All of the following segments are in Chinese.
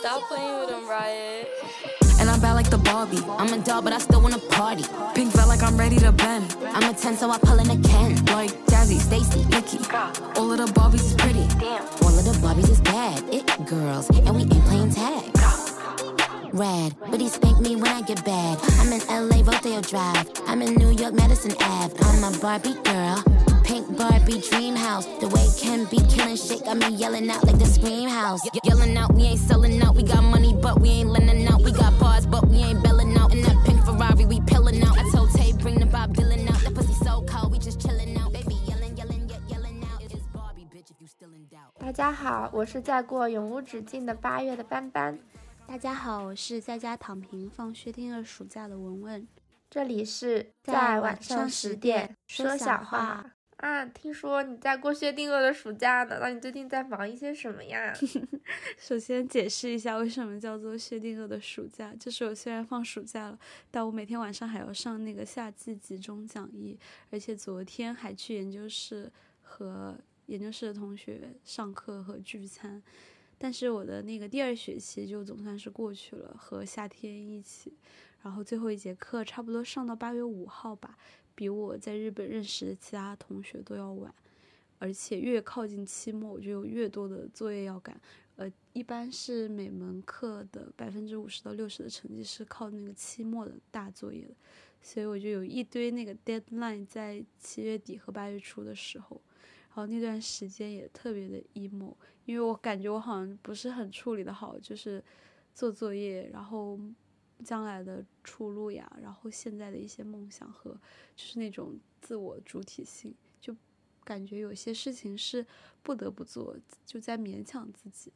Stop playing with them, Riot. And I'm bad like the Barbie. I'm a doll, but I still wanna party. Pink felt like I'm ready to bend. I'm a 10, so I pull in a Ken. Like Jazzy, Stacy, Nikki. All of the Barbies is pretty. Damn. All of the Barbies is bad. It girls, and we ain't playing tag. Rad, but he spank me when I get bad. I'm in LA, Rodeo Drive. I'm in New York, Madison Ave. I'm a Barbie girl Pink Barbie dream house. The way Ken be killing shit got me yelling out like the scream house. Ye- yelling out, we ain't selling out. We got money, but we ain't lending out. We got bars, but we ain't belling out. In that pink Ferrari, we pillin' out. I told Tay, bring the Bob Dylan out. That pussy so cold, we just chillin' out. Baby yelling, yelling, yet yelling out. It's Barbie, bitch, if you still in doubt. 大家好，我是在过永无止境的八月的斑斑，大家好，我是在家躺平放薛定谔暑假的文文。这里是在在晚晚上上十十点点说小说小话话 啊。听说你在过薛定谔的暑假呢，那你最近在忙一些什么呀？首先解释一下为什么叫做薛定谔的暑假，就是我虽然放暑假了，但我每天晚上还要上那个夏季集中讲义，而且昨天还去研究室和研究室的同学上课和聚餐。但是我的那个第二学期就总算是过去了，和夏天一起。然后最后一节课差不多上到八月五号吧，比我在日本认识的其他同学都要晚。而且越靠近期末，我就有越多的作业要赶。呃，一般是每门课的百分之五十到六十的成绩是靠那个期末的大作业的，所以我就有一堆那个 deadline 在七月底和八月初的时候，然后那段时间也特别的 emo，因为我感觉我好像不是很处理的好，就是做作业，然后将来的出路呀，然后现在的一些梦想和就是那种自我主体性，就感觉有些事情是不得不做，就在勉强自己。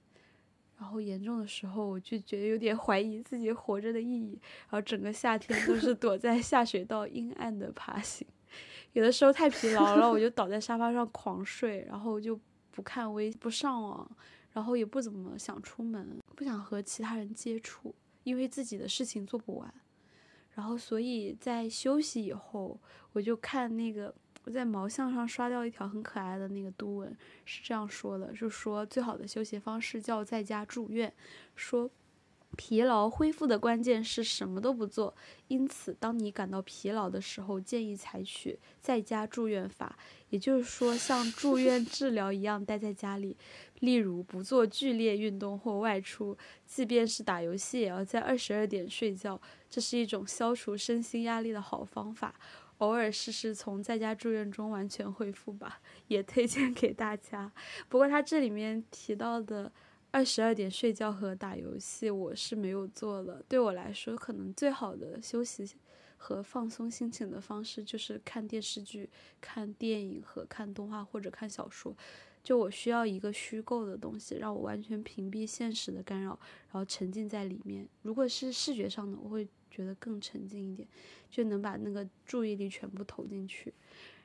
然后严重的时候，我就觉得有点怀疑自己活着的意义。然后整个夏天都是躲在下水道阴暗的爬行。有的时候太疲劳了，我就倒在沙发上狂睡，然后就不看微不上网，然后也不怎么想出门，不想和其他人接触，因为自己的事情做不完。然后所以在休息以后，我就看那个我在毛象上刷掉一条很可爱的那个读文，是这样说的，就说最好的休息方式叫在家住院，说疲劳恢复的关键是什么都不做，因此当你感到疲劳的时候，建议采取在家住院法，也就是说像住院治疗一样待在家里，例如不做剧烈运动或外出，即便是打游戏也要在二十二点睡觉，这是一种消除身心压力的好方法。偶尔试试从在家住院中完全恢复吧，也推荐给大家。不过他这里面提到的二十二点睡觉和打游戏，我是没有做的。对我来说，可能最好的休息和放松心情的方式就是看电视剧、看电影和看动画或者看小说。就我需要一个虚构的东西，让我完全屏蔽现实的干扰，然后沉浸在里面。如果是视觉上的，我会觉得更沉浸一点，就能把那个注意力全部投进去。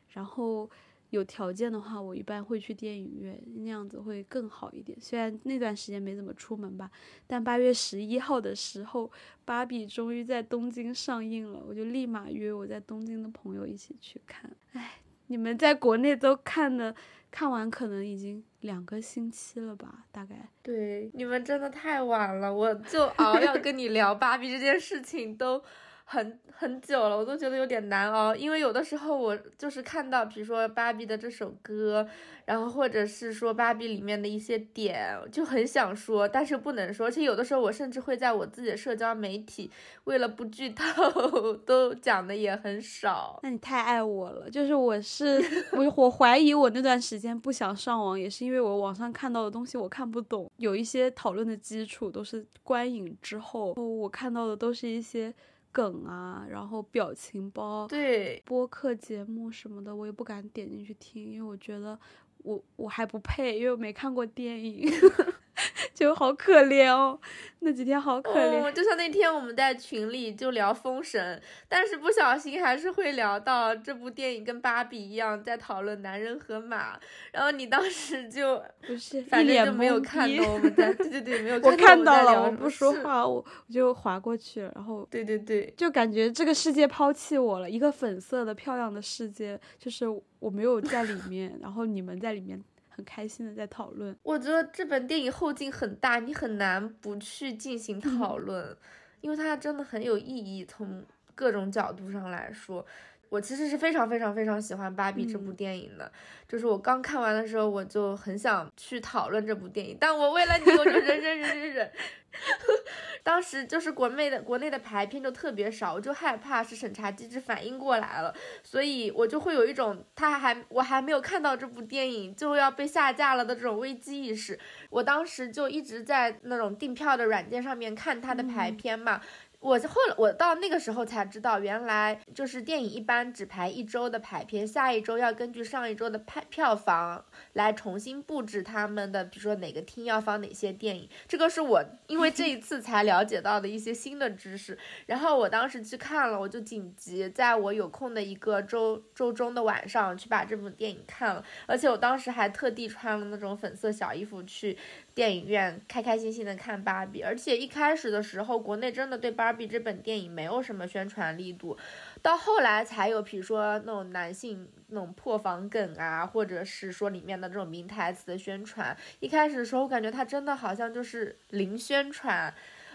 然后有条件的话，我一般会去电影院，那样子会更好一点。虽然那段时间没怎么出门吧，但八月十一号的时候，《芭比》终于在东京上映了，我就立马约我在东京的朋友一起去看。唉，你们在国内都看的，看完可能已经两个星期了吧，大概。对，你们真的太晚了，我就熬要跟你聊芭比这件事情都很很久了，我都觉得有点难熬，因为有的时候我就是看到，比如说芭比的这首歌，然后或者是说芭比里面的一些点，就很想说，但是不能说，而且有的时候我甚至会在我自己的社交媒体，为了不剧透，都讲的也很少。那你太爱我了，就是我是我，我怀疑我那段时间不想上网，也是因为我网上看到的东西我看不懂，有一些讨论的基础都是观影之后，我看到的都是一些梗啊，然后表情包，对，播客节目什么的，我也不敢点进去听，因为我觉得我我还不配，因为我没看过电影，就好可怜哦，那几天好可怜。哦，就像那天我们在群里就聊《封神》，但是不小心还是会聊到这部电影跟芭比一样在讨论男人和马，然后你当时就不是，反正就没有看到我们在，对对对，没有我看看到了，懂们在聊我不说话，我我就划过去了，然后对对对，就感觉这个世界抛弃我了，一个粉色的漂亮的世界，就是我没有在里面，然后你们在里面很很开心的在讨论。我觉得这本电影后劲很大，你很难不去进行讨论，因为它真的很有意义，从各种角度上来说。我其实是非常非常非常喜欢《芭比》这部电影的，就是我刚看完的时候，我就很想去讨论这部电影，但我为了你，我就忍忍忍忍忍。当时就是国内的国内的排片就特别少，我就害怕是审查机制反应过来了，所以我就会有一种他还我还没有看到这部电影就要被下架了的这种危机意识。我当时就一直在那种订票的软件上面看它的排片嘛。我后来我到那个时候才知道，原来就是电影一般只排一周的排片，下一周要根据上一周的排票房来重新布置他们的，比如说哪个厅要放哪些电影。这个是我因为这一次才了解到的一些新的知识。然后我当时去看了，我就紧急在我有空的一个周周中的晚上去把这部电影看了，而且我当时还特地穿了那种粉色小衣服去。电影院开开心心的看芭比，而且一开始的时候，国内真的对芭比这本电影没有什么宣传力度，到后来才有，比如说那种男性那种破防梗啊，或者是说里面的这种名台词的宣传。一开始的时候，我感觉它真的好像就是零宣传。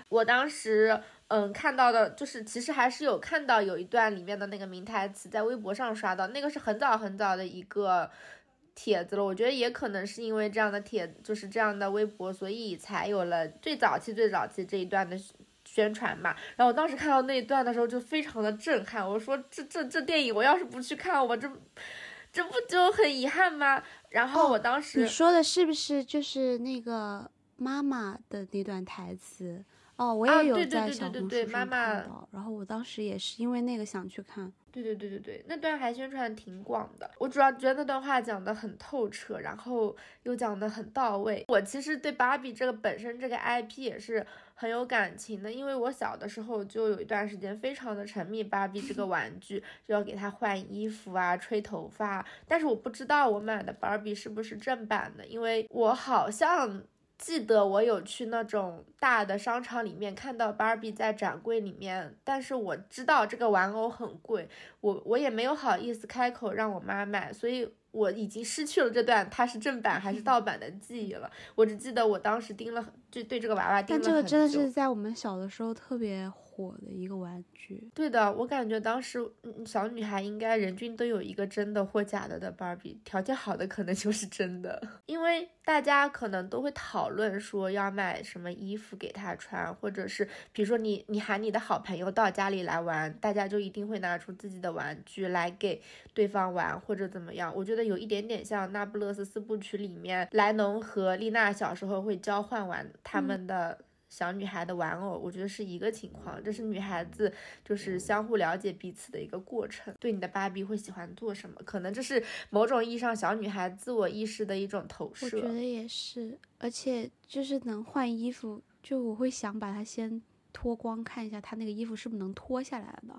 我当时嗯看到的就是，其实还是有看到有一段里面的那个名台词，在微博上刷到，那个是很早很早的一个。帖子了，我觉得也可能是因为这样的帖，就是这样的微博，所以才有了最早期、最早期这一段的宣传嘛。然后我当时看到那一段的时候，就非常的震撼。我说这这这电影，我要是不去看，我这这不就很遗憾吗？然后我当时你说的是不是就是那个妈妈的那段台词？哦，我也有在小红书上看到。然后我当时也是因为那个想去看。对对对对对，那段还宣传挺广的。我主要觉得那段话讲的很透彻，然后又讲的很到位。我其实对芭比这个本身这个 IP 也是很有感情的，因为我小的时候就有一段时间非常的沉迷芭比这个玩具，就要给她换衣服啊、吹头发。但是我不知道我买的芭比是不是正版的，因为我好像。记得我有去那种大的商场里面看到芭比在展柜里面，但是我知道这个玩偶很贵，我我也没有好意思开口让我妈买，所以我已经失去了这段它是正版还是盗版的记忆了。我只记得我当时盯了，就对这个娃娃盯了但这个真的是在我们小的时候特别。火的一个玩具，对的，我感觉当时小女孩应该人均都有一个真的或假的的芭比，条件好的可能就是真的，因为大家可能都会讨论说要买什么衣服给她穿，或者是比如说你你喊你的好朋友到家里来玩，大家就一定会拿出自己的玩具来给对方玩或者怎么样，我觉得有一点点像那不勒斯四部曲里面莱农和丽娜小时候会交换玩他们的。小女孩的玩偶，我觉得是一个情况，这是女孩子就是相互了解彼此的一个过程。对你的芭比会喜欢做什么？可能这是某种意义上小女孩自我意识的一种投射。我觉得也是，而且就是能换衣服，就我会想把它先脱光看一下，她那个衣服是不是能脱下来的。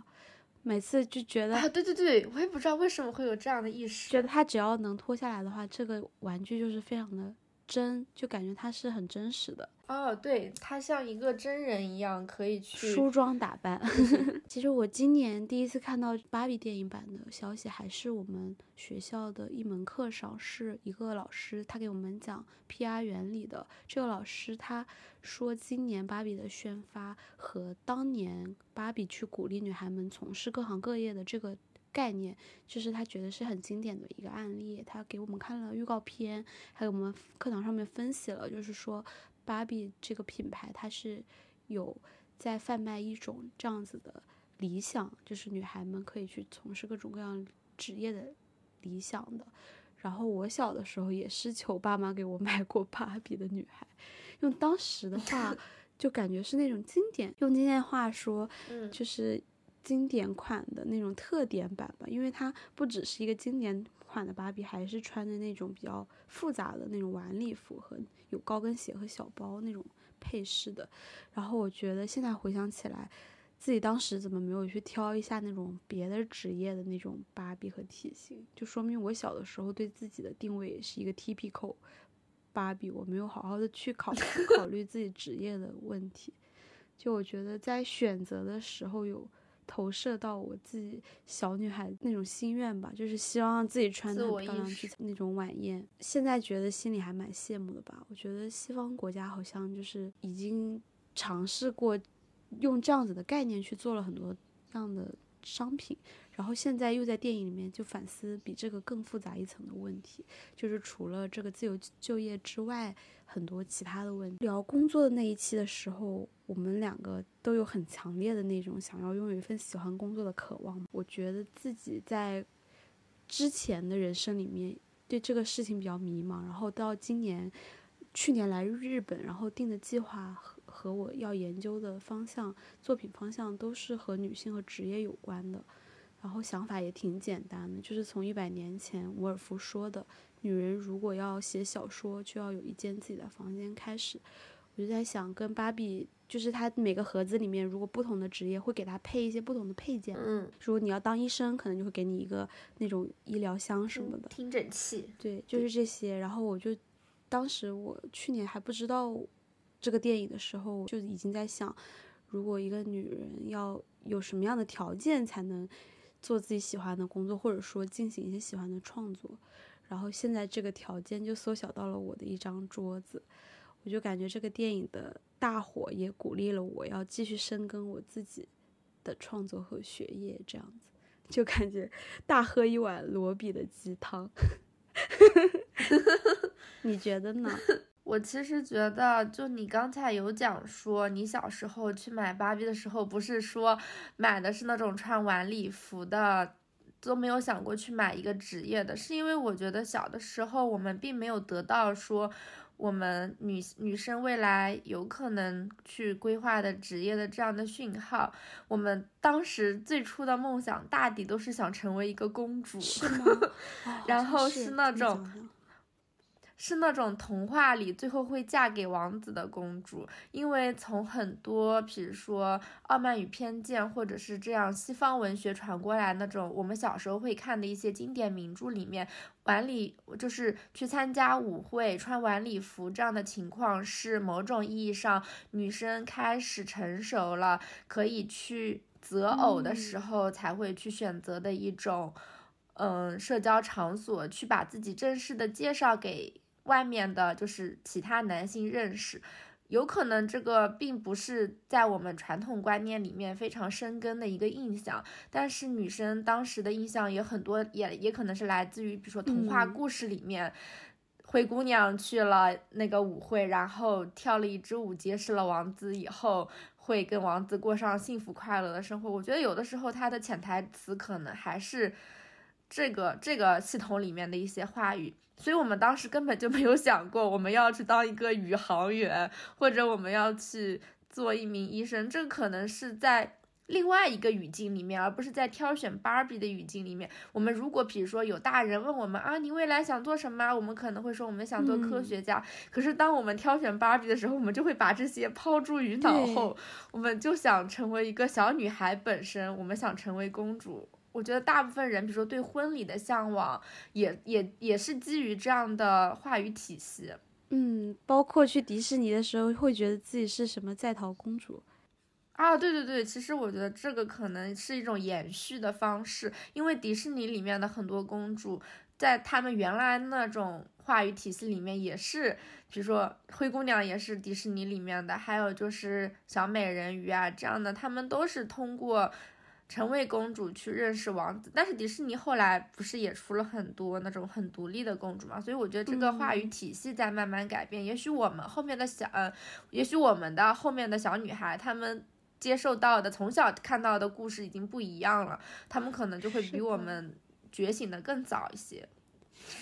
每次就觉得啊，对对对，我也不知道为什么会有这样的意识，觉得她只要能脱下来的话，这个玩具就是非常的真，就感觉他是很真实的。哦，对，他像一个真人一样，可以去梳妆打扮。其实我今年第一次看到芭比电影版的消息，还是我们学校的一门课上，是一个老师他给我们讲 PR 原理的。这个老师他说，今年芭比的宣发和当年芭比去鼓励女孩们从事各行各业的这个概念，就是他觉得是很经典的一个案例。他给我们看了预告片，还有我们课堂上面分析了，就是说。芭比这个品牌，它是有在贩卖一种这样子的理想，就是女孩们可以去从事各种各样职业的理想的。然后我小的时候也是求爸妈给我买过芭比的女孩，用当时的话 就感觉是那种经典，用今天话说，就是经典款的那种特点版吧，因为它不只是一个经典。款的芭比还是穿的那种比较复杂的那种晚礼服和有高跟鞋和小包那种配饰的，然后我觉得现在回想起来，自己当时怎么没有去挑一下那种别的职业的那种芭比和体型，就说明我小的时候对自己的定位也是一个 typical 芭比，我没有好好的去考考虑自己职业的问题，就我觉得在选择的时候有投射到我自己小女孩那种心愿吧，就是希望让自己穿的很漂亮去那种晚宴。现在觉得心里还蛮羡慕的吧。我觉得西方国家好像就是已经尝试过用这样子的概念去做了很多这样的商品，然后现在又在电影里面就反思比这个更复杂一层的问题，就是除了这个自由就业之外，很多其他的问题。聊工作的那一期的时候，我们两个都有很强烈的那种想要拥有一份喜欢工作的渴望。我觉得自己在之前的人生里面对这个事情比较迷茫，然后到今年，去年来日本，然后定的计划和和我要研究的方向、作品方向都是和女性和职业有关的。然后想法也挺简单的，就是从一百年前伍尔夫说的“女人如果要写小说，就要有一间自己的房间”开始。我就在想，跟芭比，就是她每个盒子里面，如果不同的职业会给她配一些不同的配件。嗯，如果你要当医生，可能就会给你一个那种医疗箱什么的。听诊器，对，就是这些。然后我就，当时我去年还不知道这个电影的时候，就已经在想，如果一个女人要有什么样的条件才能做自己喜欢的工作，或者说进行一些喜欢的创作。然后现在这个条件就缩小到了我的一张桌子，我就感觉这个电影的大火也鼓励了我要继续深耕我自己的创作和学业，这样子就感觉大喝一碗罗比的鸡汤。你觉得呢？我其实觉得，就你刚才有讲说，你小时候去买芭比的时候，不是说买的是那种穿晚礼服的，都没有想过去买一个职业的，是因为我觉得小的时候我们并没有得到说我们女女生未来有可能去规划的职业的这样的讯号。我们当时最初的梦想，大抵都是想成为一个公主，是吗？哦然后是是那种讲是那种童话里最后会嫁给王子的公主，因为从很多，比如说《傲慢与偏见》，或者是这样西方文学传过来那种我们小时候会看的一些经典名著里面，晚礼就是去参加舞会穿晚礼服这样的情况，是某种意义上女生开始成熟了，可以去择偶的时嗯候才会去选择的一种。嗯，社交场所去把自己正式的介绍给外面的，就是其他男性认识。有可能这个并不是在我们传统观念里面非常深根的一个印象，但是女生当时的印象也很多，也也可能是来自于比如说童话嗯故事里面，灰姑娘去了那个舞会，然后跳了一支舞，结识了王子以后，会跟王子过上幸福快乐的生活。我觉得有的时候它的潜台词可能还是这个这个系统里面的一些话语。所以我们当时根本就没有想过我们要去当一个宇航员，或者我们要去做一名医生。这可能是在另外一个语境里面，而不是在挑选芭比的语境里面。我们如果比如说有大人问我们啊，你未来想做什么？我们可能会说我们想做科学家。可是当我们挑选芭比的时候，我们就会把这些抛诸于脑后，我们就想成为一个小女孩本身，我们想成为公主。我觉得大部分人，比如说对婚礼的向往，也也也是基于这样的话语体系。嗯，包括去迪士尼的时候，会觉得自己是什么在逃公主。啊，对对对，其实我觉得这个可能是一种延续的方式，因为迪士尼里面的很多公主，在他们原来那种话语体系里面也是，比如说灰姑娘也是迪士尼里面的，还有就是小美人鱼啊这样的，他们都是通过成为公主去认识王子。但是迪士尼后来不是也出了很多那种很独立的公主嘛，所以我觉得这个话语体系在慢慢改变。也许我们后面的小，呃，也许我们的后面的小女孩，她们。接受到的从小看到的故事已经不一样了，他们可能就会比我们觉醒的更早一些。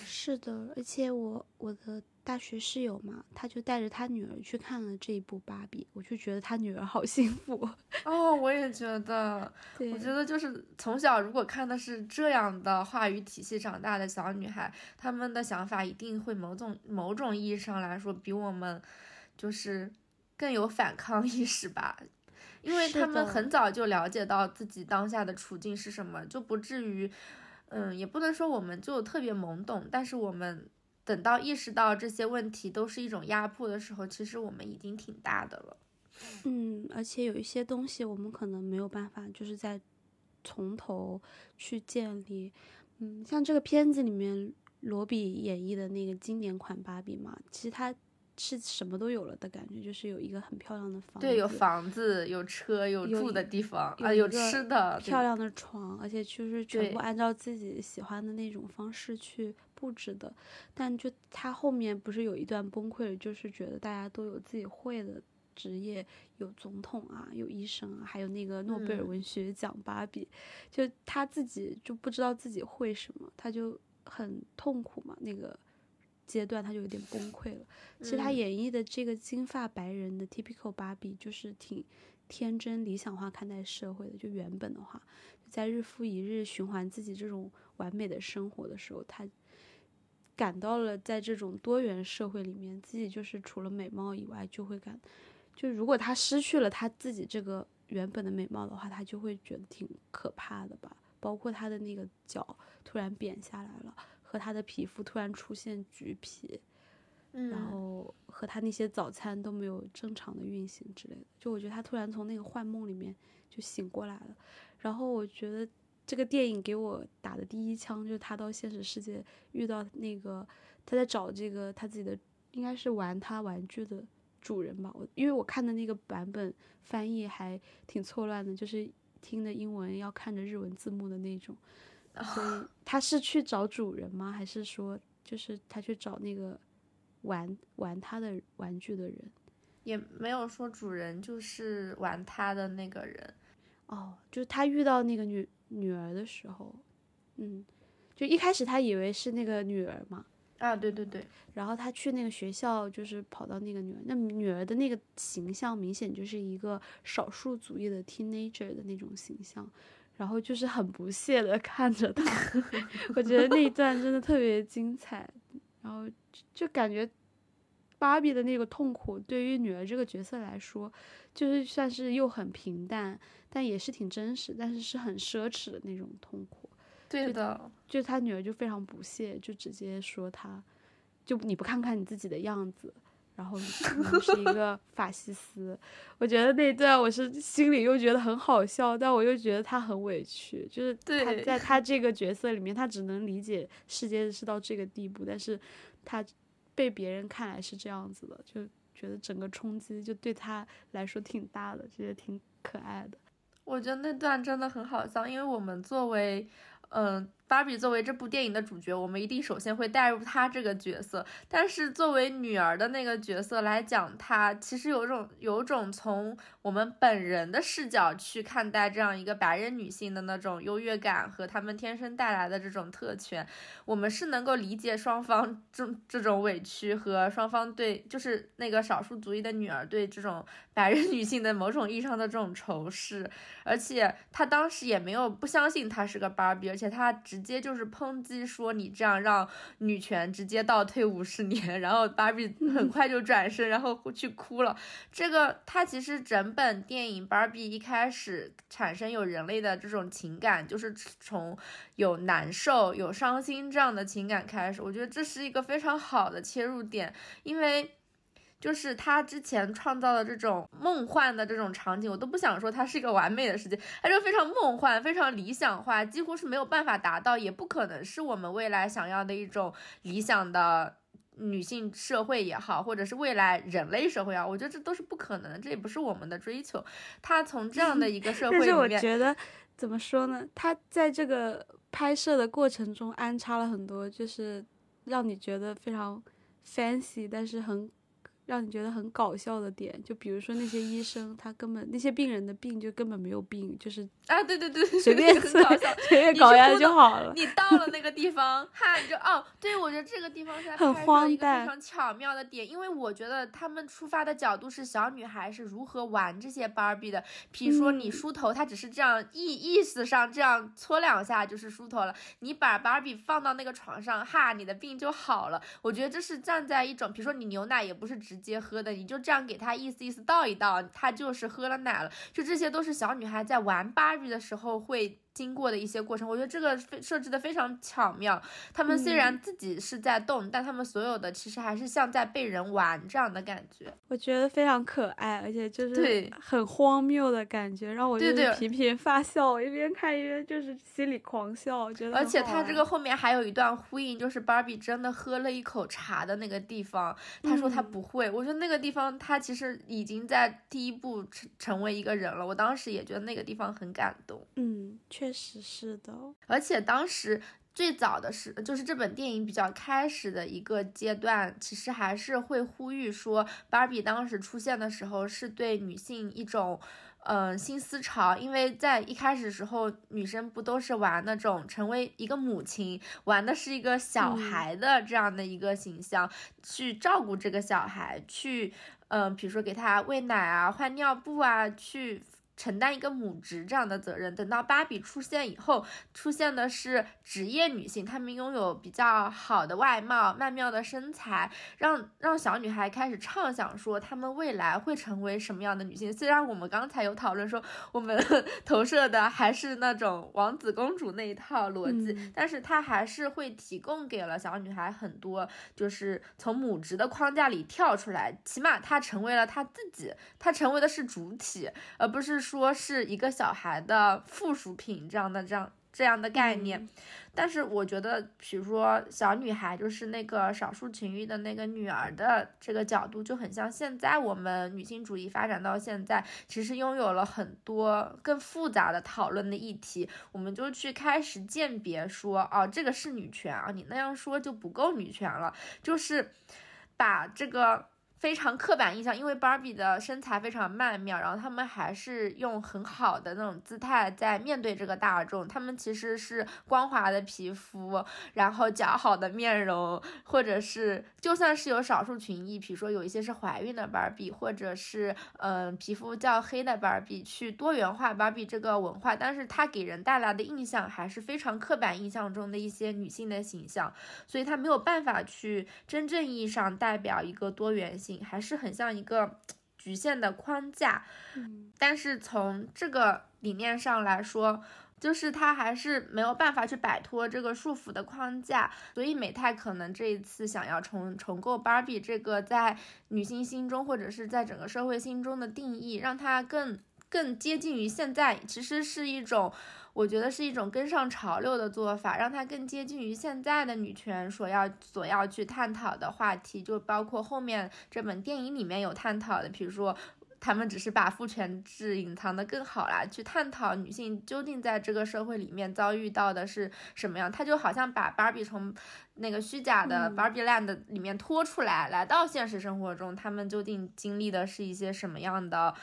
是的，而且我我的大学室友嘛，他就带着他女儿去看了这一部《芭比》，我就觉得他女儿好幸福。哦，我也觉得，我觉得就是从小如果看的是这样的话语体系长大的小女孩，她们的想法一定会某种某种意义上来说比我们就是更有反抗意识吧。因为是他们很早就了解到自己当下的处境是什么，就不至于，嗯，也不能说我们就特别懵懂，但是我们等到意识到这些问题都是一种压迫的时候，其实我们已经挺大的了。嗯，而且有一些东西我们可能没有办法，就是在从头去建立。嗯，像这个片子里面罗比演绎的那个经典款芭比嘛，其实它是什么都有了的感觉，就是有一个很漂亮的房子，对，有房子，有车，有住的地方啊，有吃的，漂亮的床，而且就是全部按照自己喜欢的那种方式去布置的。但就他后面不是有一段崩溃了，就是觉得大家都有自己会的职业，有总统啊，有医生啊，还有那个诺贝尔嗯文学奖芭比，就他自己就不知道自己会什么，他就很痛苦嘛，那个阶段他就有点崩溃了。其实他嗯演绎的这个金发白人的 typical 芭比，就是挺天真理想化看待社会的。就原本的话，在日复一日循环自己这种完美的生活的时候，他感到了在这种多元社会里面，自己就是除了美貌以外，就会感，就如果他失去了他自己这个原本的美貌的话，他就会觉得挺可怕的吧。包括他的那个脚突然扁下来了，和他的皮肤突然出现橘皮，然嗯，后和他那些早餐都没有正常的运行之类的，就我觉得他突然从那个幻梦里面就醒过来了。然后我觉得这个电影给我打的第一枪就是他到现实世界遇到那个他在找这个他自己的应该是玩他玩具的主人吧，我因为我看的那个版本翻译还挺错乱的，就是听的英文要看着日文字幕的那种，所以 他是去找主人吗？还是说就是他去找那个玩玩他的玩具的人？也没有说主人就是玩他的那个人，哦，就是他遇到那个女女儿的时候，嗯，就一开始他以为是那个女儿嘛，啊，对对对，然后他去那个学校，就是跑到那个女儿，那女儿的那个形象明显就是一个少数族裔的 teenager 的那种形象，然后就是很不屑的看着他，我觉得那一段真的特别精彩，然后就就感觉芭比的那个痛苦对于女儿这个角色来说，就是算是又很平淡，但也是挺真实，但是是很奢侈的那种痛苦。对的，就是他女儿就非常不屑，就直接说他，就你不看看你自己的样子，然后是一个法西斯。我觉得那段我是心里又觉得很好笑，但我又觉得他很委屈，就是他对在他这个角色里面，他只能理解世界是到这个地步，但是他被别人看来是这样子的，就觉得整个冲击就对他来说挺大的，觉得挺可爱的。我觉得那段真的很好笑，因为我们作为，嗯、芭比作为这部电影的主角，我们一定首先会带入她这个角色。但是作为女儿的那个角色来讲，她其实有种有种从我们本人的视角去看待这样一个白人女性的那种优越感和她们天生带来的这种特权，我们是能够理解双方这这种委屈和双方对就是那个少数族裔的女儿对这种白人女性的某种意义上的这种仇视。而且她当时也没有不相信她是个芭比，而且她直接就是抨击说你这样让女权直接倒退五十年，然后芭比 很快就转身，然后去哭了。这个它其实整本电影芭比一开始产生有人类的这种情感，就是从有难受、有伤心这样的情感开始。我觉得这是一个非常好的切入点，因为。就是他之前创造的这种梦幻的这种场景，我都不想说它是一个完美的世界，它就非常梦幻、非常理想化，几乎是没有办法达到，也不可能是我们未来想要的一种理想的女性社会也好，或者是未来人类社会啊，我觉得这都是不可能的，这也不是我们的追求。他从这样的一个社会里面但是我，觉得怎么说呢？他在这个拍摄的过程中安插了很多，就是让你觉得非常 fancy，但是很让你觉得很搞笑的点。就比如说那些医生，他根本那些病人的病就根本没有病，就是啊，对对对，随便很搞笑。随便你搞一下就好了。你到了那个地方，哈，你就哦，对，我觉得这个地方是拍摄一个荒诞非常巧妙的点，因为我觉得他们出发的角度是小女孩是如何玩这些芭比的。比如说你嗯梳头，她只是这样意意思上这样搓两下就是梳头了，你把芭比放到那个床上，哈，你的病就好了。我觉得这是站在一种，比如说你牛奶也不是直接喝的，你就这样给他意思意思倒一倒，他就是喝了奶了。就这些都是小女孩在玩芭比的时候会经过的一些过程，我觉得这个非设置的非常巧妙。他们虽然自己是在动，但他们所有的其实还是像在被人玩这样的感觉。我觉得非常可爱，而且就是对很荒谬的感觉，让我就对对是频频发笑，我一边看一边就是心里狂笑，我觉得而且他这个后面还有一段呼应，就是芭比真的喝了一口茶的那个地方，他说他嗯不会。我说那个地方他其实已经在第一步成成为一个人了，我当时也觉得那个地方很感动。嗯，确实是的，而且当时最早的是，就是这本电影比较开始的一个阶段，其实还是会呼吁说，芭比当时出现的时候是对女性一种。嗯，新思潮，因为在一开始时候，女生不都是玩那种成为一个母亲，玩的是一个小嗯孩的这样的一个形象，去照顾这个小孩，去，嗯，比如说给他喂奶啊、换尿布啊，去承担一个母职这样的责任。等到芭比出现以后，出现的是职业女性，她们拥有比较好的外貌、曼妙的身材，让让小女孩开始畅想说她们未来会成为什么样的女性。虽然我们刚才有讨论说我们 投射的还是那种王子公主那一套逻辑，嗯但是她还是会提供给了小女孩很多，就是从母职的框架里跳出来，起码她成为了她自己，她成为的是主体，而不是说是一个小孩的附属品这样的这样这样的概念。嗯但是我觉得，比如说小女孩，就是那个少数群裔的那个女儿的这个角度，就很像现在我们女性主义发展到现在，其实拥有了很多更复杂的讨论的议题，我们就去开始鉴别说，哦，这个是女权啊，你那样说就不够女权了，就是把这个。非常刻板印象，因为芭比的身材非常曼妙，然后他们还是用很好的那种姿态在面对这个大众。他们其实是光滑的皮肤，然后姣好的面容，或者是就算是有少数群裔，比如说有一些是怀孕的芭比，或者是嗯、皮肤较黑的芭比，去多元化芭比这个文化，但是它给人带来的印象还是非常刻板印象中的一些女性的形象，所以它没有办法去真正意义上代表一个多元性。还是很像一个局限的框架，嗯但是从这个理念上来说，就是他还是没有办法去摆脱这个束缚的框架，所以美泰可能这一次想要重重构芭比这个在女性心中或者是在整个社会心中的定义，让它更更接近于现在，其实是一种。我觉得是一种跟上潮流的做法，让它更接近于现在的女权所要所要去探讨的话题，就包括后面这本电影里面有探讨的，比如说。他们只是把父权制隐藏的更好啦，去探讨女性究竟在这个社会里面遭遇到的是什么样。他就好像把芭比从那个虚假的嗯 Barbie Land 里面拖出来，来到现实生活中，他们究竟经历的是一些什么样的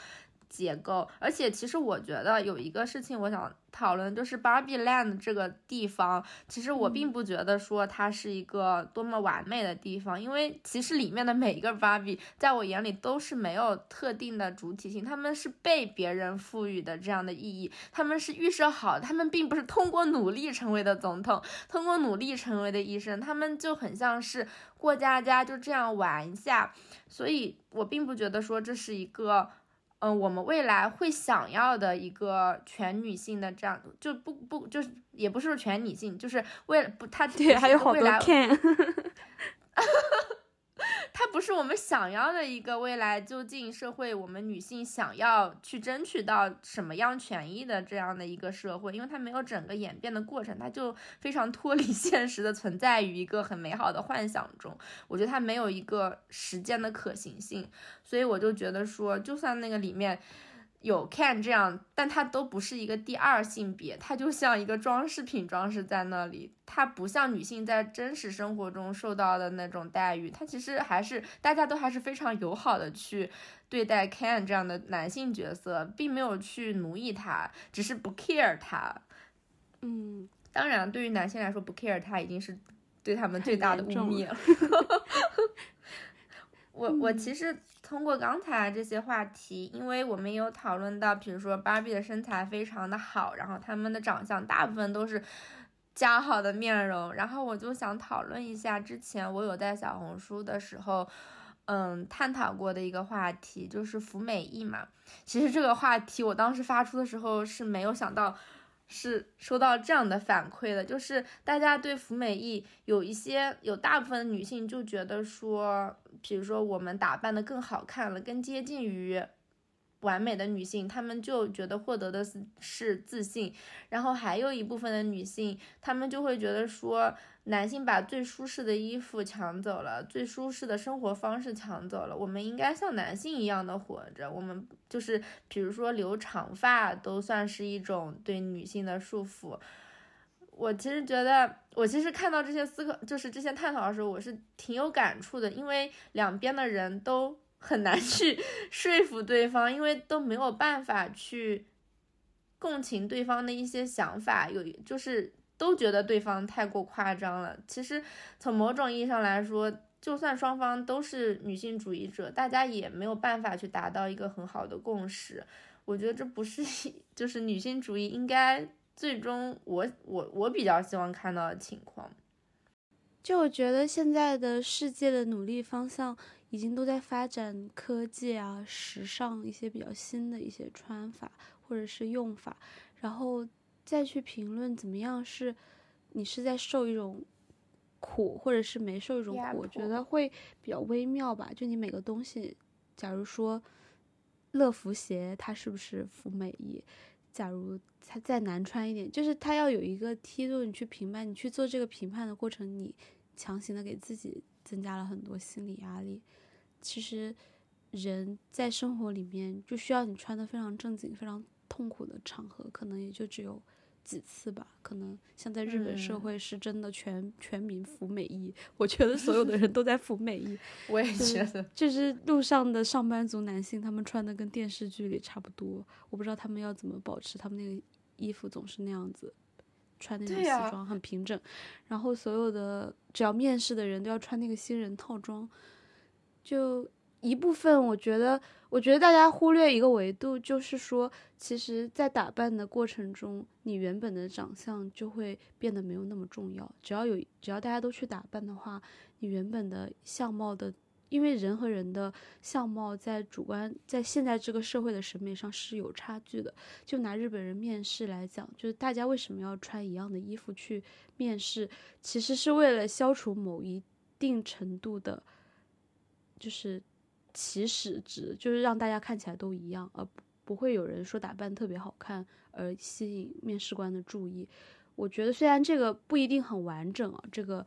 结构？而且，其实我觉得有一个事情我想讨论，就是 Barbie Land 这个地方，其实我并不觉得说它是一个多么完美的地方，因为其实里面的每一个 Barbie 在我眼里都是没有特定的主体性，他们是被别人赋予的这样的意义，他们是预设好，他们并不是通过努力成为的总统，通过努力成为的医生，他们就很像是过家家，就这样玩一下，所以我并不觉得说这是一个。嗯，我们未来会想要的一个全女性的这样，就不不就是也不是全女性，就是为了不，它对，还有好多未来 can，它不是我们想要的一个未来，究竟社会我们女性想要去争取到什么样权益的这样的一个社会，因为它没有整个演变的过程，它就非常脱离 现实的存在于一个很美好的幻想中。我觉得它没有一个实践的可行性，所以我就觉得说，就算那个里面。有 can 这样，但它都不是一个第二性别，它就像一个装饰品装饰在那里，它不像女性在真实生活中受到的那种待遇，它其实还是大家都还是非常友好的去对待 can 这样的男性角色，并没有去奴役他，只是不 care 他。嗯，当然，对于男性来说，不 care 他已经是对他们最大的污蔑了。我我其实通过刚才这些话题，因为我们有讨论到，比如说芭比的身材非常的好，然后他们的长相大部分都是姣好的面容，然后我就想讨论一下之前我有在小红书的时候，嗯，探讨过的一个话题，就是服美役嘛。其实这个话题我当时发出的时候是没有想到。是收到这样的反馈的，就是大家对服美役有一些有大部分女性就觉得说，比如说我们打扮的更好看了，更接近于。完美的女性，她们就觉得获得的是是自信，然后还有一部分的女性，她们就会觉得说，男性把最舒适的衣服抢走了，最舒适的生活方式抢走了，我们应该像男性一样的活着。我们就是比如说留长发都算是一种对女性的束缚。我其实觉得，我其实看到这些思考，就是这些探讨的时候，我是挺有感触的，因为两边的人都。很难去说服对方，因为都没有办法去共情对方的一些想法，有就是都觉得对方太过夸张了。其实从某种意义上来说，就算双方都是女性主义者，大家也没有办法去达到一个很好的共识。我觉得这不是 就是女性主义应该最终我我我比较希望看到的情况。就我觉得现在的世界的努力方向。已经都在发展科技啊、时尚一些比较新的一些穿法或者是用法，然后再去评论怎么样是，你是在受一种苦，或者是没受一种苦，我觉得会比较微妙吧。就你每个东西，假如说乐福鞋，它是不是服美役？假如它再难穿一点，就是它要有一个梯度，你去评判，你去做这个评判的过程，你强行的给自己增加了很多心理压力。其实，人在生活里面就需要你穿的非常正经、非常痛苦的场合，可能也就只有几次吧。可能像在日本社会，是真的全全民服美役。我觉得所有的人都在服美役。我也觉得，就是路上的上班族男性，他们穿的跟电视剧里差不多。我不知道他们要怎么保持他们那个衣服总是那样子，穿那种西装很平整。然后所有的只要面试的人都要穿那个新人套装。就一部分，我觉得，我觉得大家忽略一个维度，就是说，其实，在打扮的过程中，你原本的长相就会变得没有那么重要。只要有，只要大家都去打扮的话，你原本的相貌的，因为人和人的相貌在主观，在现在这个社会的审美上是有差距的。就拿日本人面试来讲，就是大家为什么要穿一样的衣服去面试，其实是为了消除某一定程度的。就是起始值，就是让大家看起来都一样，而不会有人说打扮特别好看而吸引面试官的注意。我觉得虽然这个不一定很完整啊，这个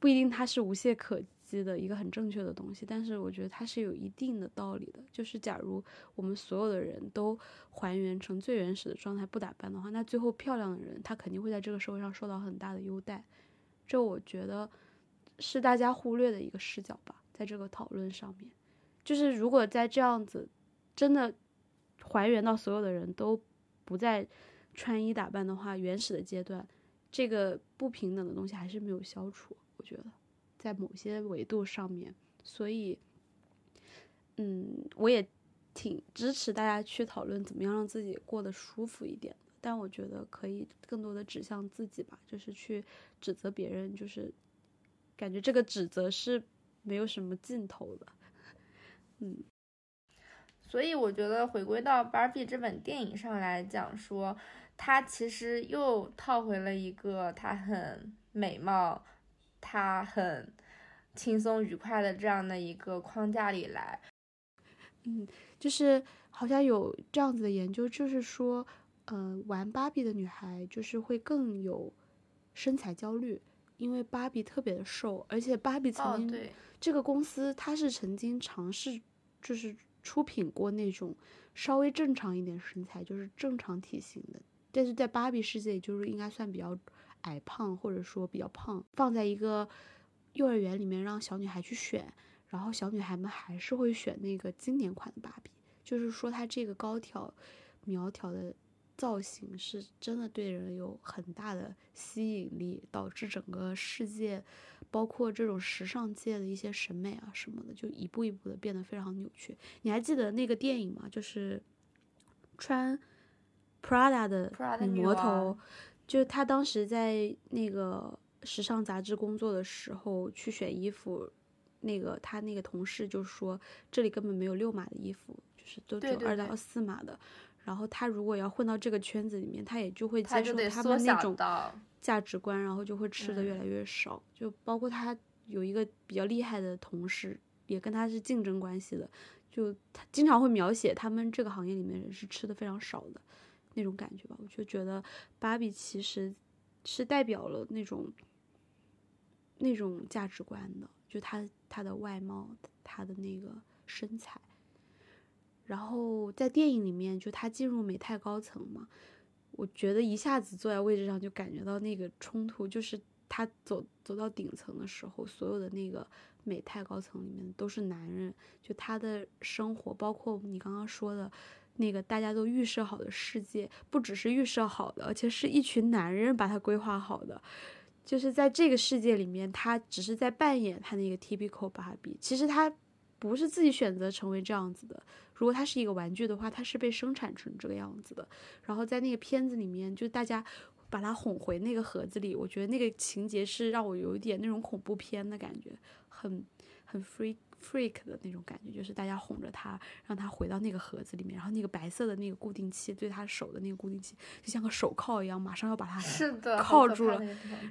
不一定它是无懈可击的一个很正确的东西，但是我觉得它是有一定的道理的。就是假如我们所有的人都还原成最原始的状态不打扮的话，那最后漂亮的人他肯定会在这个社会上受到很大的优待。这我觉得是大家忽略的一个视角吧。在这个讨论上面，就是如果在这样子真的还原到所有的人都不再穿衣打扮的话，原始的阶段，这个不平等的东西还是没有消除。我觉得在某些维度上面，所以，嗯，我也挺支持大家去讨论怎么样让自己过得舒服一点。但我觉得可以更多的指向自己吧，就是去指责别人，就是感觉这个指责是。没有什么尽头了，嗯，所以我觉得回归到《芭比》这本电影上来讲，说它其实又套回了一个它很美貌、它很轻松愉快的这样的一个框架里来。嗯，就是好像有这样子的研究，就是说，嗯，玩芭比的女孩就是会更有身材焦虑，因为芭比特别的瘦，而且芭比曾经。这个公司它是曾经尝试，就是出品过那种稍微正常一点身材，就是正常体型的，但是在芭比世界就是应该算比较矮胖或者说比较胖，放在一个幼儿园里面让小女孩去选，然后小女孩们还是会选那个经典款的芭比，就是说她这个高挑、苗条的。造型是真的对人有很大的吸引力，导致整个世界，包括这种时尚界的一些审美啊什么的，就一步一步的变得非常扭曲。你还记得那个电影吗？就是穿 Prada 的女魔头，就她当时在那个时尚杂志工作的时候去选衣服，那个她那个同事就说这里根本没有六码的衣服，就是都只有二到四码的。然后他如果要混到这个圈子里面，他也就会接受他们那种，价值观，然后就会吃的越嗯来越少。就包括他有一个比较厉害的同事，也跟他是竞争关系的，就他经常会描写他们这个行业里面人是吃的非常少的那种感觉吧。我就觉得芭比其实是代表了那种那种价值观的，就他他的外貌，他的那个身材。然后在电影里面，就他进入美泰高层嘛，我觉得一下子坐在位置上就感觉到那个冲突，就是他走走到顶层的时候，所有的那个美泰高层里面都是男人，就他的生活，包括你刚刚说的那个大家都预设好的世界，不只是预设好的，而且是一群男人把它规划好的。就是在这个世界里面，他只是在扮演他那个 typical 芭比，其实他不是自己选择成为这样子的。如果它是一个玩具的话，它是被生产成这个样子的。然后在那个片子里面，就大家把它哄回那个盒子里，我觉得那个情节是让我有一点那种恐怖片的感觉，很很 freak freak 的那种感觉，就是大家哄着他，让他回到那个盒子里面，然后那个白色的那个固定器对他手的那个固定器，就像个手铐一样，马上要把它是的，铐住了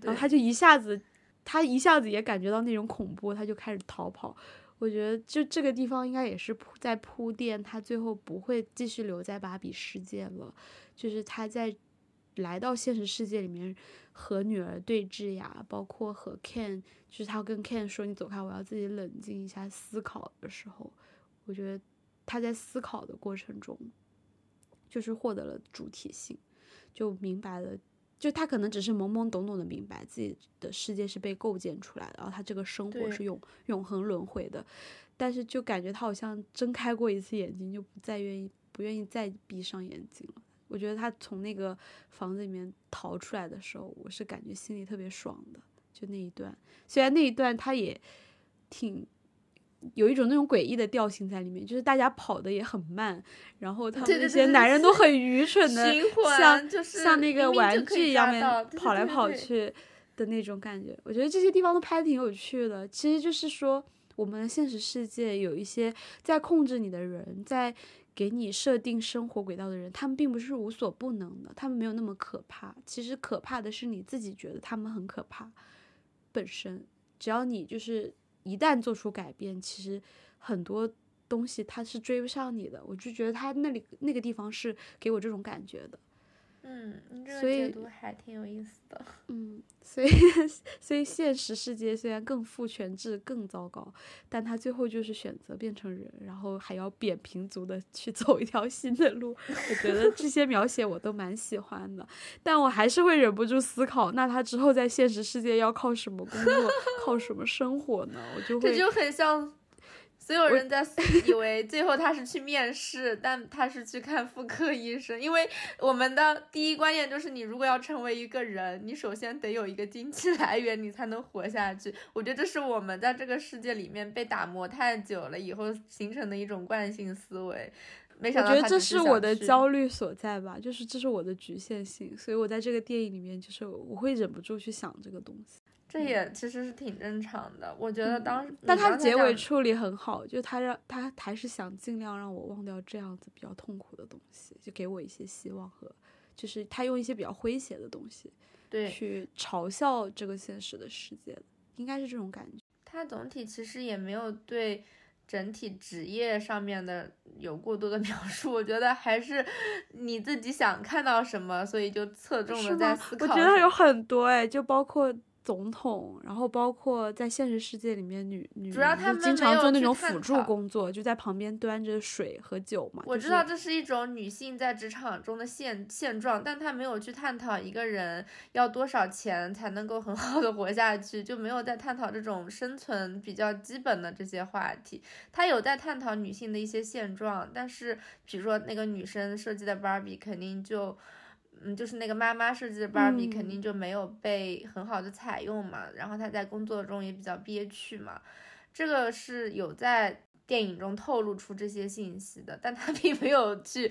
然后他就一下子，他一下子也感觉到那种恐怖，他就开始逃跑。我觉得就这个地方应该也是铺在铺垫，他最后不会继续留在芭比世界了，就是他在来到现实世界里面和女儿对峙呀，包括和 Ken，就是他跟 Ken 说你走开，我要自己冷静一下思考的时候，我觉得他在思考的过程中，就是获得了主体性，就明白了。就他可能只是懵懵懂懂的明白自己的世界是被构建出来的，然后他这个生活是永永恒轮回的，但是就感觉他好像睁开过一次眼睛，就不再愿意不愿意再闭上眼睛了。我觉得他从那个房子里面逃出来的时候，我是感觉心里特别爽的。就那一段，虽然那一段他也挺有一种那种诡异的调性在里面，就是大家跑的也很慢，然后他们那些男人都很愚蠢的，像就是像那个玩具一样面抓到对对跑来跑去的那种感觉。我觉得这些地方都拍的挺有趣的。其实就是说，我们的现实世界有一些在控制你的人，在给你设定生活轨道的人，他们并不是无所不能的，他们没有那么可怕。其实可怕的是你自己觉得他们很可怕本身。只要你就是一旦做出改变，其实很多东西他是追不上你的。我就觉得他那里那个地方是给我这种感觉的。嗯，你这个所以解读还挺有意思的。嗯，所以 所以现实世界虽然更父权制更糟糕，但他最后就是选择变成人，然后还要扁平足的去走一条新的路。我觉得这些描写我都蛮喜欢的，但我还是会忍不住思考，那他之后在现实世界要靠什么工作，靠什么生活呢？我就会这就很像所有人在以为最后他是去面试，但他是去看妇科医生。因为我们的第一观念就是，你如果要成为一个人，你首先得有一个经济 来源，你才能活下去。我觉得这是我们在这个世界里面被打磨太久了以后形成的一种惯性思维。没想我觉得这是我的焦虑所在吧，就是这是我的局限性，所以我在这个电影里面，就是我会忍不住去想这个东西。这也其实是挺正常的。我觉得当时，嗯但他结尾处理很好，就他让他还是想尽量让我忘掉这样子比较痛苦的东西，就给我一些希望和，就是他用一些比较诙谐的东西对去嘲笑这个现实的世界，应该是这种感觉。他总体其实也没有对整体职业上面的有过多的 描述，我觉得还是你自己想看到什么，所以就侧重是的在思考。我觉得有很多哎，就包括总统，然后包括在现实世界里面女女主要他们经常做那种辅助工作，就在旁边端着水和酒嘛。我知道这是一种女性在职场中的现现状，但她没有去探讨一个人要多少钱才能够很好的活下去，就没有在探讨这种生存比较基本的这些话题。她有在探讨女性的一些现状，但是比如说那个女生设计的芭比肯定就。嗯，就是那个妈妈设计的芭比，肯定就没有被很好的采用嘛。然后她在工作中也比较憋屈嘛。这个是有在电影中透露出这些信息的，但他 并没有去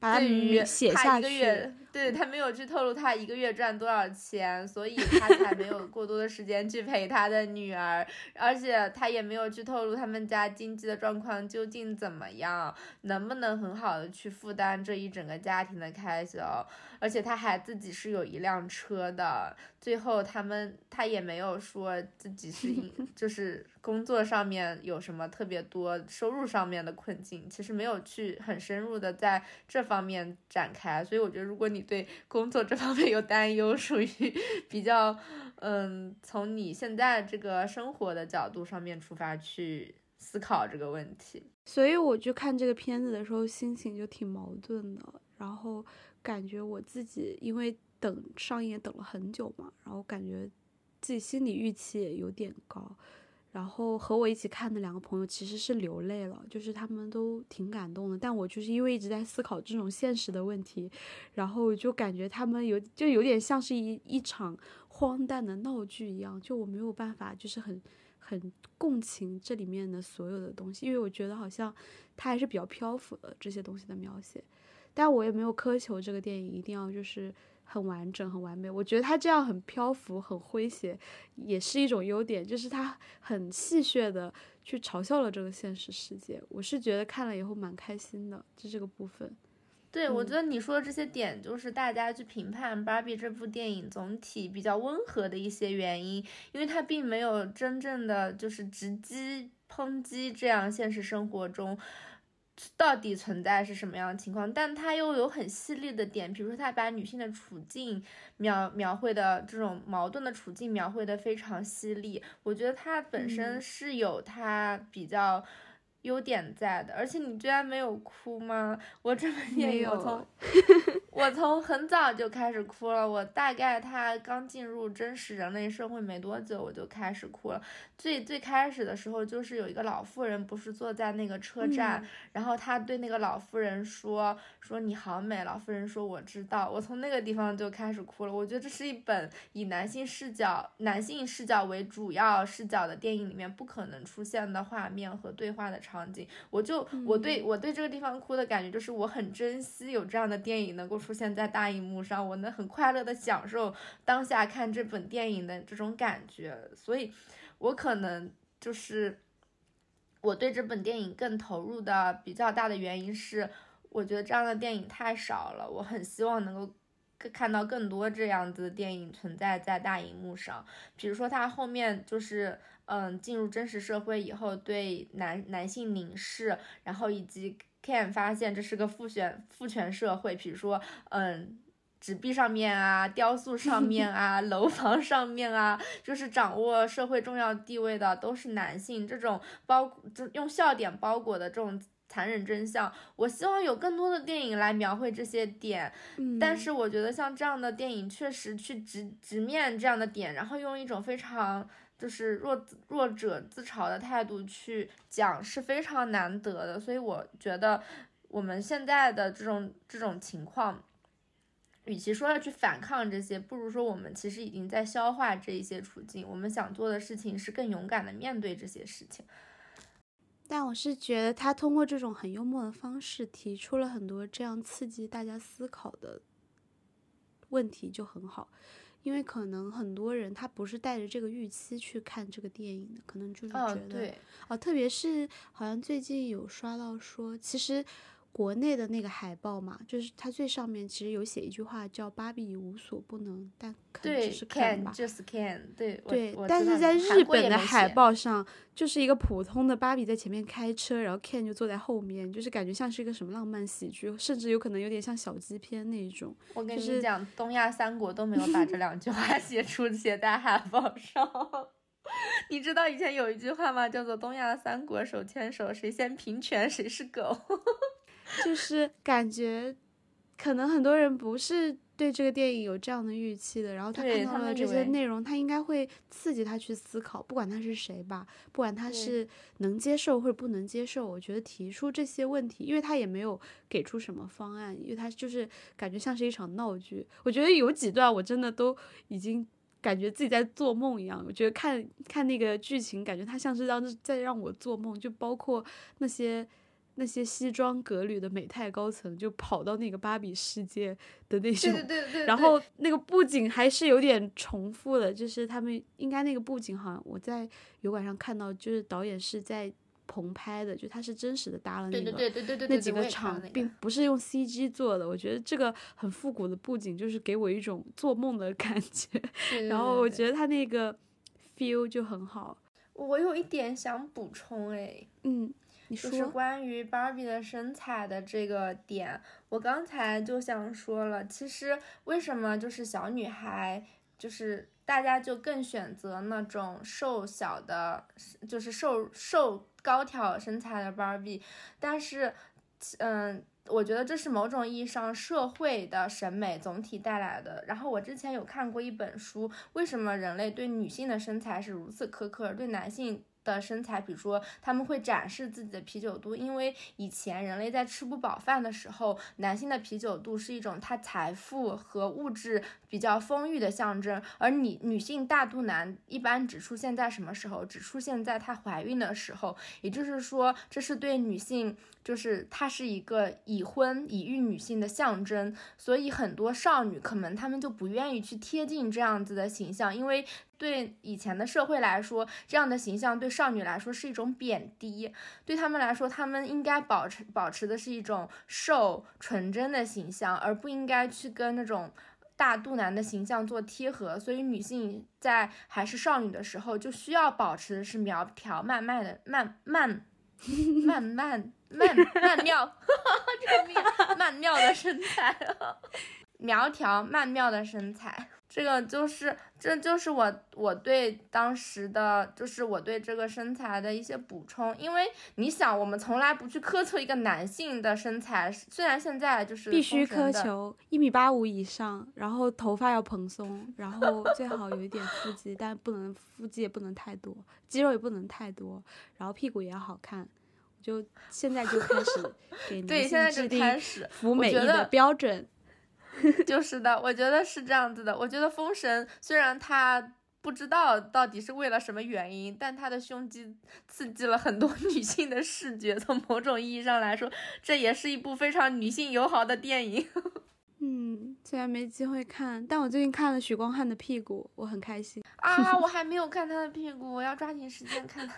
对于写他一个月，对他没有去透露他一个月赚多少钱，所以他才没有过多的时间去陪他的女儿，而且他也没有去透露他们家经济的状况究竟怎么样，能不能很好的去负担这一整个家庭的开销，而且他还自己是有一辆车的，最后他们他也没有说自己是 就是工作上面有什么特别多收入上面的困境，其实没有去很深入的在这方面展开，所以我觉得如果你对工作这方面有担忧，属于 比较嗯从你现在这个生活的角度上面出发去思考这个问题。所以我去看这个片子的时候，心情就挺矛盾的。然后感觉我自己因为等上映等了很久嘛，然后感觉自己心理预期也有点高。然后和我一起看的两个朋友其实是流泪了，就是他们都挺感动的。但我就是因为一直在思考这种现实的问题，然后就感觉他们有就有点像是一一场荒诞的闹剧一样，就我没有办法就是很很共情这里面的所有的东西，因为我觉得好像它还是比较漂浮的这些东西的描写。但我也没有苛求这个电影一定要就是很完整、很完美。我觉得他这样很漂浮、很诙谐，也是一种优点，就是他很戏谑的去嘲笑了这个现实世界。我是觉得看了以后蛮开心的，就这个部分。对，我觉得你说的这些点，就是大家去评判《芭比》这部电影总体比较温和的一些原因，因为它并没有真正的就是直击抨击这样现实生活中。到底存在是什么样的情况？但它又有很犀利的点，比如说它把女性的处境描描绘的这种矛盾的处境描绘的非常犀利。我觉得它本身是有它比较优点在的。而且你居然没有哭吗？我这么电影我从 我从很早就开始哭了。我大概他刚进入真实人类社会没多久，我就开始哭了。最最开始的时候，就是有一个老妇人，不是坐在那个车站，嗯然后他对那个老妇人说：“说你好美。”老妇人说：“我知道。”我从那个地方就开始哭了。我觉得这是一本以男性视角、男性视角为主要视角的电影里面不可能出现的画面和对话的场景。我就我对我对这个地方哭的感觉，就是我很珍惜有这样的电影能够出出现在大荧幕上，我能很快乐的享受当下看这本电影的这种感觉。所以，我可能就是。我对这本电影更投入的比较大的原因是，我觉得这样的电影太少了，我很希望能够看到更多这样子的电影存在在大荧幕上。比如说，他后面就是，嗯，进入真实社会以后，对男男性凝视，然后以及 can 发现这是个父权父权社会，比如说，嗯。纸币上面啊，雕塑上面啊，楼房上面啊，就是掌握社会重要地位的都是男性，这种包就用笑点包裹的这种残忍真相，我希望有更多的电影来描绘这些点。嗯，但是我觉得像这样的电影，确实去直直面这样的点，然后用一种非常就是弱弱者自嘲的态度去讲，是非常难得的。所以我觉得我们现在的这种这种情况。与其说要去反抗这些，不如说我们其实已经在消化这一些处境。我们想做的事情是更勇敢的面对这些事情。但我是觉得他通过这种很幽默的方式，提出了很多这样刺激大家思考的问题，就很好。因为可能很多人他不是带着这个预期去看这个电影的，可能就是觉哦，得哦，哦，特别是好像最近有刷到说，其实国内的那个海报嘛，就是它最上面其实有写一句话叫“芭比无所不能，但肯对只是肯，can 吧”。just can，对，我对，但是在日本的海报上，就是一个普通的芭比在前面开车，然后 can 就坐在后面，就是感觉像是一个什么浪漫喜剧，甚至有可能有点像小鸡片那一种。我跟就是你讲，东亚三国都没有把这两句话 写出写在海报上。你知道以前有一句话吗？叫做“东亚三国手牵手，谁先平权谁是狗”。就是感觉可能很多人不是对这个电影有这样的预期的，然后他看到了这些内容，他应该会刺激他去思考，不管他是谁吧，不管他是能接受或者不能接受，我觉得提出这些问题，因为他也没有给出什么方案，因为他就是感觉像是一场闹剧。我觉得有几段我真的都已经感觉自己在做梦一样。我觉得看看那个剧情，感觉他像是让在让我做梦，就包括那些那些西装革履的美泰高层，就跑到那个芭比世界的那种，对对对对，然后那个布景还是有点重复的，就是他们应该那个布景好像我在油管上看到，就是导演是在。棚拍的，就他是真实的搭了那个那几个场，并不是用 CG 做的。我觉得这个很复古的布景，就是给我一种做梦的感觉。然后我觉得他那个 feel 就很好。我有一点想补充，哎，嗯，就是关于芭比的身材的这个点，我刚才就想说了，其实为什么就是小女孩，就是大家就更选择那种瘦小的，就是瘦瘦。高挑身材的芭比，但是，嗯，我觉得这是某种意义上社会的审美总体带来的。然后我之前有看过一本书，为什么人类对女性的身材是如此苛刻，对男性？的身材，比如说他们会展示自己的啤酒肚，因为以前人类在吃不饱饭的时候，男性的啤酒肚是一种他财富和物质比较丰裕的象征，而女女性大肚腩一般只出现在什么时候？只出现在她怀孕的时候，也就是说，这是对女性，就是她是一个已婚已育女性的象征，所以很多少女可能她们就不愿意去贴近这样子的形象，因为。对以前的社会来说，这样的形象对少女来说是一种贬低。对他们来说，他们应该保持保持的是一种瘦纯真的形象，而不应该去跟那种大肚腩的形象做贴合。所以，女性在还是少女的时候，就需要保持的是苗条、慢慢的、慢慢、慢慢、慢慢妙，救命！曼妙的身材，苗条曼妙的身材。这个就是，这就是我我对当时的，就是我对这个身材的一些补充。因为你想，我们从来不去苛求一个男性的身材，虽然现在就是必须苛求一米八五以上，然后头发要蓬松，然后最好有一点腹肌，但不能腹肌也不能太多，肌肉也不能太多，然后屁股也要好看。就现在就开始 给对，现在就开始服美役的标准。就是的，我觉得是这样子的。我觉得封神虽然他不知道到底是为了什么原因，但他的胸肌刺激了很多 女性的视觉。从某种意义上来说，这也是一部非常女性友好的电影。嗯，虽然没机会看，但我最近看了许光汉的屁股，我很开心啊！我还没有看他的屁股，我要抓紧时间看。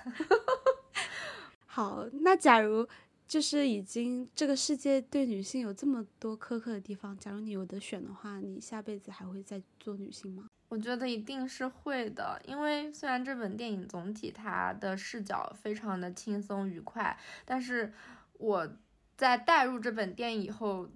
好，那假如。就是已经这个世界对女性有这么多苛刻的地方，假如你有得选的话，你下辈子还会再做女性吗？我觉得一定是会的，因为虽然这本电影总体它的视角非常的轻松愉快，但是我在带入这本电影以后，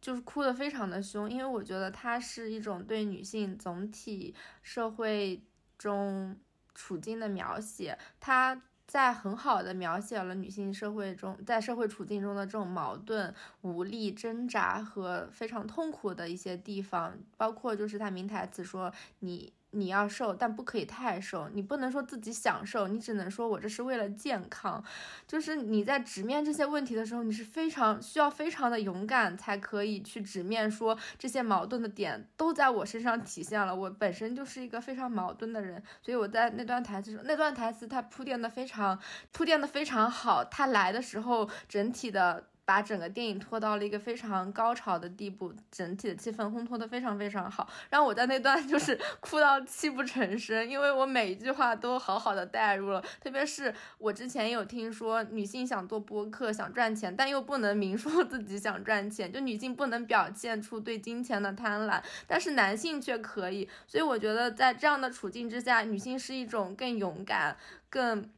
就是哭的非常的凶，因为我觉得它是一种对女性总体社会中处境的描写，它。在很好的描写了女性社会中，在社会处境中的这种矛盾、无力、挣扎和非常痛苦的一些地方，包括就是他名台词说你。你要瘦，但不可以太瘦。你不能说自己想瘦，你只能说我这是为了健康。就是你在直面这些问题的时候，你是非常需要非常的勇敢，才可以去直面说这些矛盾的点都在我身上体现了。我本身就是一个非常矛盾的人，所以我在那段台词说，那段台词它铺垫的非常铺垫的非常好。它来的时候，整体的。把整个电影拖到了一个非常高潮的地步，整体的气氛烘托的非常非常好，让我在那段就 是哭到泣不成声，因为我每一句话都好好的带入了。特别是我之前有听说，女性想做播客想赚钱，但又不能明说自己想赚钱，就女性不能表现出对金钱的贪婪，但是男性却可以。所以我觉得在这样的处境之下，女性是一种更勇敢、更。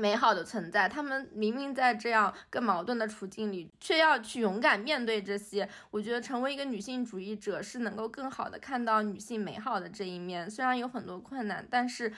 美好的存在，他们明明在这样更矛盾的处境里，却要去勇敢面对这些。我觉得成为一个女性主义者是能够更好的看到女性美好的这一面。虽然有很多困难，但是，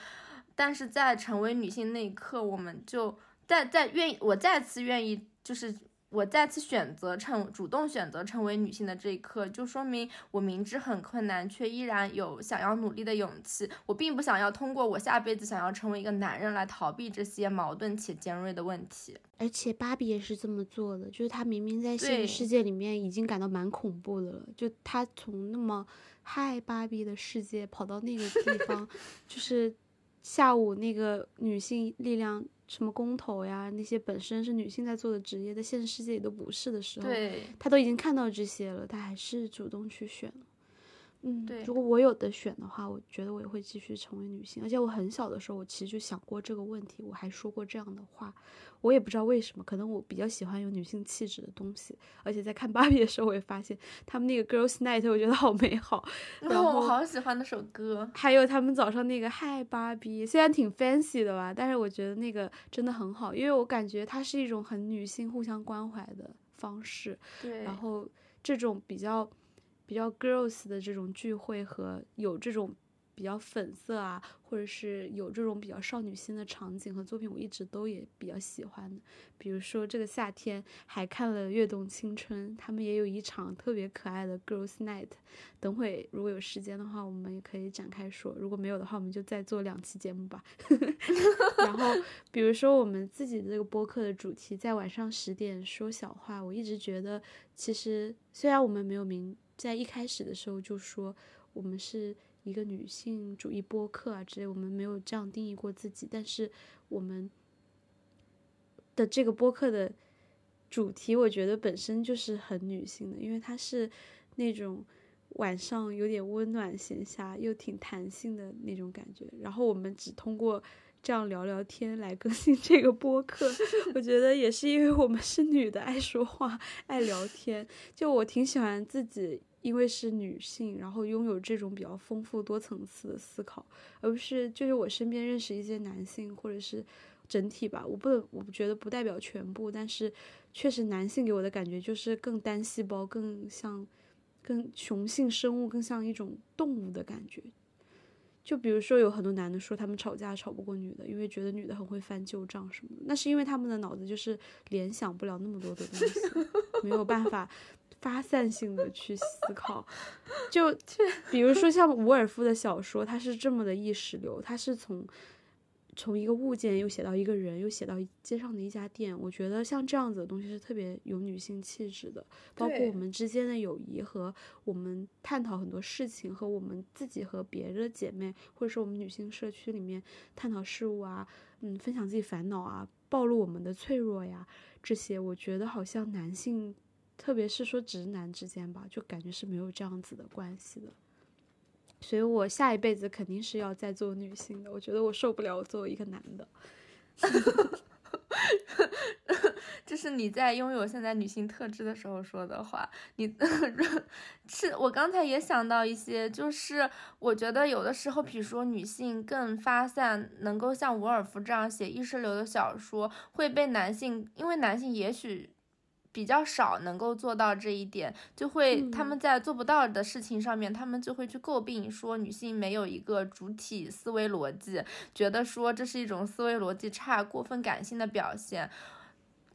但是在成为女性那一刻，我们就再再愿意，我再次愿意就是我再次选择成主动选择成为女性的这一刻，就说明我明知很困难，却依然有想要努力的勇气。我并不想要通过我下辈子想要成为一个男人来逃避这些矛盾且尖锐的问题。而且芭比也是这么做的，就是她明明在现对实世界里面已经感到蛮恐怖的了，就她从那么嗨芭比的世界跑到那个地方，就是下午那个女性力量什么工头呀，那些本身是女性在做的职业，在现实世界里都不是的时候，对，她都已经看到这些了，他还是主动去选了。嗯，对如果我有的选的话，我觉得我也会继续成为女性。而且我很小的时候，我其实就想过这个问题，我还说过这样的话。我也不知道为什么，可能我比较喜欢有女性气质的东西。而且在看芭比的时候，我也发现他们那个 Girls Night，我觉得好美好。然然后我好喜欢那首歌。还有他们早上那个嗨芭比，虽然挺 fancy 的吧，但是我觉得那个真的很好，因为我感觉它是一种很女性互相关怀的方式。对，然后这种比较比较 girls 的这种聚会和有这种比较粉色啊，或者是有这种比较少女心的场景和作品，我一直都也比较喜欢的。比如说这个夏天还看了《跃动青春》，他们也有一场特别可爱的 girls night。等会如果有时间的话，我们也可以展开说；如果没有的话，我们就再做两期节目吧。然后，比如说我们自己的这个播客的主题，在晚上十点说小话，我一直觉得，其实虽然我们没有明在一开始的时候就说我们是一个女性主义播客啊之类，我们没有这样定义过自己，但是我们的这个播客的主题，我觉得本身就是很女性的，因为它是那种晚上有点温暖闲暇又挺弹性的那种感觉。然后我们只通过这样聊聊天来更新这个播客，我觉得也是因为我们是女的，爱说话，爱聊天。就我挺喜欢自己，因为是女性，然后拥有这种比较丰富多层次的思考，而不是就是我身边认识一些男性或者是。整体吧，我不能，我觉得不代表全部，但是确实男性给我的感觉就是更单细胞，更像更雄性生物，更像一种动物的感觉。就比如说，有很多男的说他们吵架吵不过女的，因为觉得女的很会翻旧账什么的，那是因为他们的脑子就是联想不了那么多的东西，没有办法发散性的去思考。就 比如说像伍尔夫的小说，它是这么的意识流，它是从。从一个物件又写到一个人，又写到街上的一家店，我觉得像这样子的东西是特别有女性气质的，包括我们之间的友谊和我们探讨很多事情，和我们自己和别的姐妹，或者是我们女性社区里面探讨事物啊，嗯，分享自己烦恼啊，暴露我们的脆弱呀，这些我觉得好像男性，特别是说直男之间吧，就感觉是没有这样子的关系的。所以我下一辈子肯定是要再做女性的。我觉得我受不了我作为一个男的。这是你在拥有现在女性特质的时候说的话。你 是我刚才也想到一些，就是我觉得有的时候，比如说女性更发散，能够像伍尔夫这样写意识流的小说，会被男性，因为男性也许。比较少能够做到这一点，就会他们在做不到的事情上面，他们就会去诟病说女性没有一个主体思维逻辑，觉得说这是一种思维逻辑差、过分感性的表现。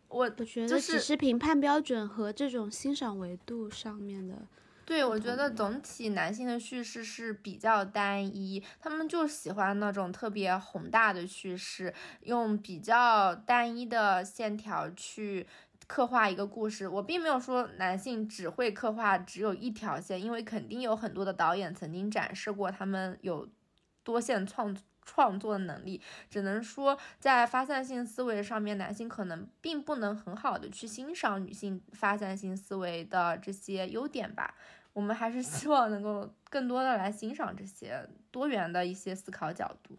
我我觉得就是只是评判标准和这种欣赏维度上面的。对，我觉得总体男性的叙事是比较单一，他们就喜欢那种特别宏大的叙事，用比较单一的线条去刻画一个故事。我并没有说男性只会刻画只有一条线，因为肯定有很多的导演曾经展示过他们有多线创创作的能力，只能说在发散性思维上面，男性可能并不能很好的去欣赏女性发散性思维的这些优点吧。我们还是 希望能够更多的来欣赏这些多元的一些思考角度。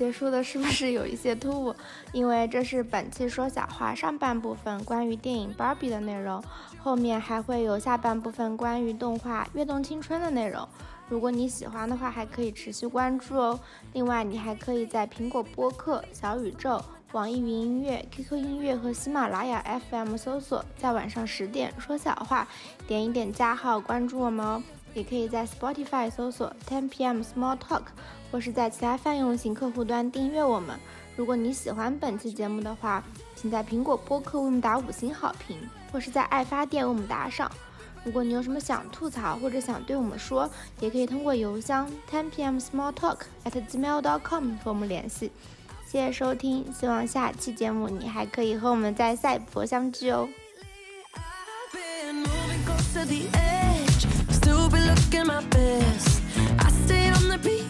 结束的是不是有一些突兀？因为这是本期说小话上半部分关于电影《芭比》的内容，后面还会有下半部分关于动画《跃动青春》的内容。如果你喜欢的话，还可以持续关注哦。另外，你还可以在苹果播客、小宇宙、网易云音乐、QQ 音乐和喜马拉雅 FM 搜索，在晚上十点说小话，点一点加号关注我们哦。也可以在 Spotify 搜索 10PM Small Talk，或是在其他泛用型客户端订阅我们。如果你喜欢本期节目的话，请在苹果播客为我们打五星好评，或是在爱发电为我们打赏。如果你有什么想吐槽或者想对我们说，也可以通过邮箱 10pmsmalltalk@gmail.com 和我们联系。谢谢收听，希望下期节目你还可以和我们在赛博相聚哦。Stupid looking my best. I stay on the beat,